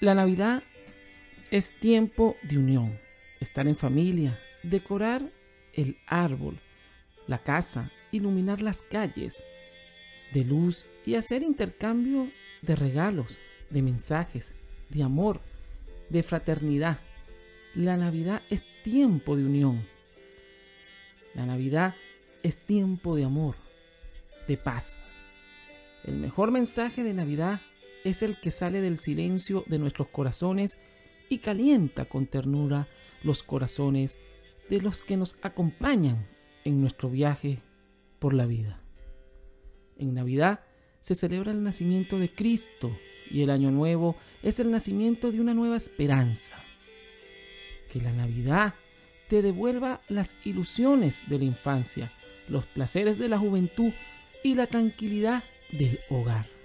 La Navidad es tiempo de unión, estar en familia, decorar el árbol, la casa, iluminar las calles de luz y hacer intercambio de regalos, de mensajes, de amor, de fraternidad. La Navidad es tiempo de unión. La Navidad es tiempo de amor, de paz. El mejor mensaje de Navidad es el que sale del silencio de nuestros corazones y calienta con ternura los corazones de los que nos acompañan en nuestro viaje por la vida. En Navidad se celebra el nacimiento de Cristo y el Año Nuevo es el nacimiento de una nueva esperanza. Que la Navidad te devuelva las ilusiones de la infancia, los placeres de la juventud y la tranquilidad del hogar.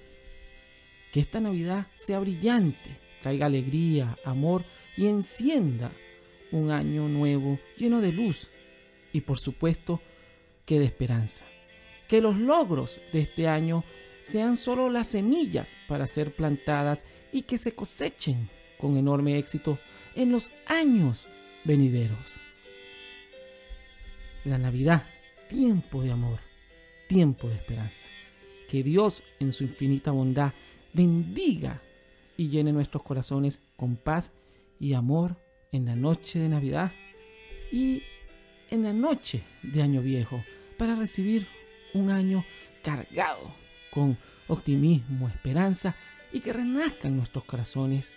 Que esta Navidad sea brillante, traiga alegría, amor y encienda un año nuevo lleno de luz y por supuesto que de esperanza. Que los logros de este año sean solo las semillas para ser plantadas y que se cosechen con enorme éxito en los años venideros. La Navidad, tiempo de amor, tiempo de esperanza. Que Dios en su infinita bondad bendiga y llene nuestros corazones con paz y amor en la noche de Navidad y en la noche de Año Viejo para recibir un año cargado con optimismo, esperanza y que renazca en nuestros corazones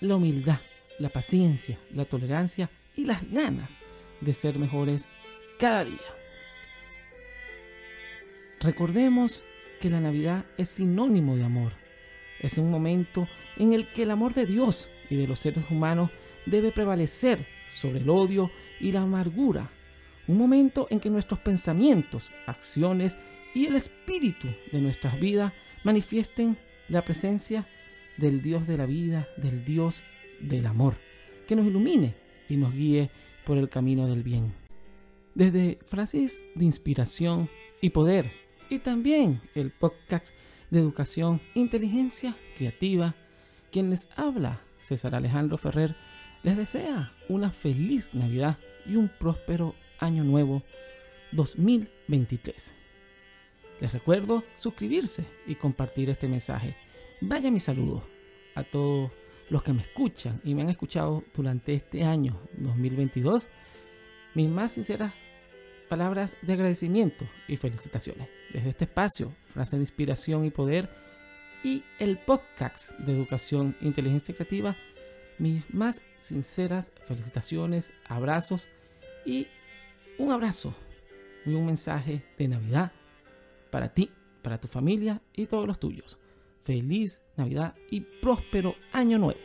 la humildad, la paciencia, la tolerancia y las ganas de ser mejores cada día. Recordemos que la Navidad es sinónimo de amor. Es un momento en el que el amor de Dios y de los seres humanos debe prevalecer sobre el odio y la amargura. Un momento en que nuestros pensamientos, acciones y el espíritu de nuestras vidas manifiesten la presencia del Dios de la vida, del Dios del amor, que nos ilumine y nos guíe por el camino del bien. Desde frases de inspiración y poder, y también el podcast de educación, inteligencia creativa, quien les habla, César Alejandro Ferrer, les desea una feliz Navidad y un próspero año nuevo 2023. Les recuerdo suscribirse y compartir este mensaje. Vaya mi saludo a todos los que me escuchan y me han escuchado durante este año 2022. Mis más sinceras palabras de agradecimiento y felicitaciones. Desde este espacio, frase de inspiración y poder y el podcast de educación inteligencia creativa, mis más sinceras felicitaciones, abrazos y un abrazo y un mensaje de Navidad para ti, para tu familia y todos los tuyos. Feliz Navidad y próspero año nuevo.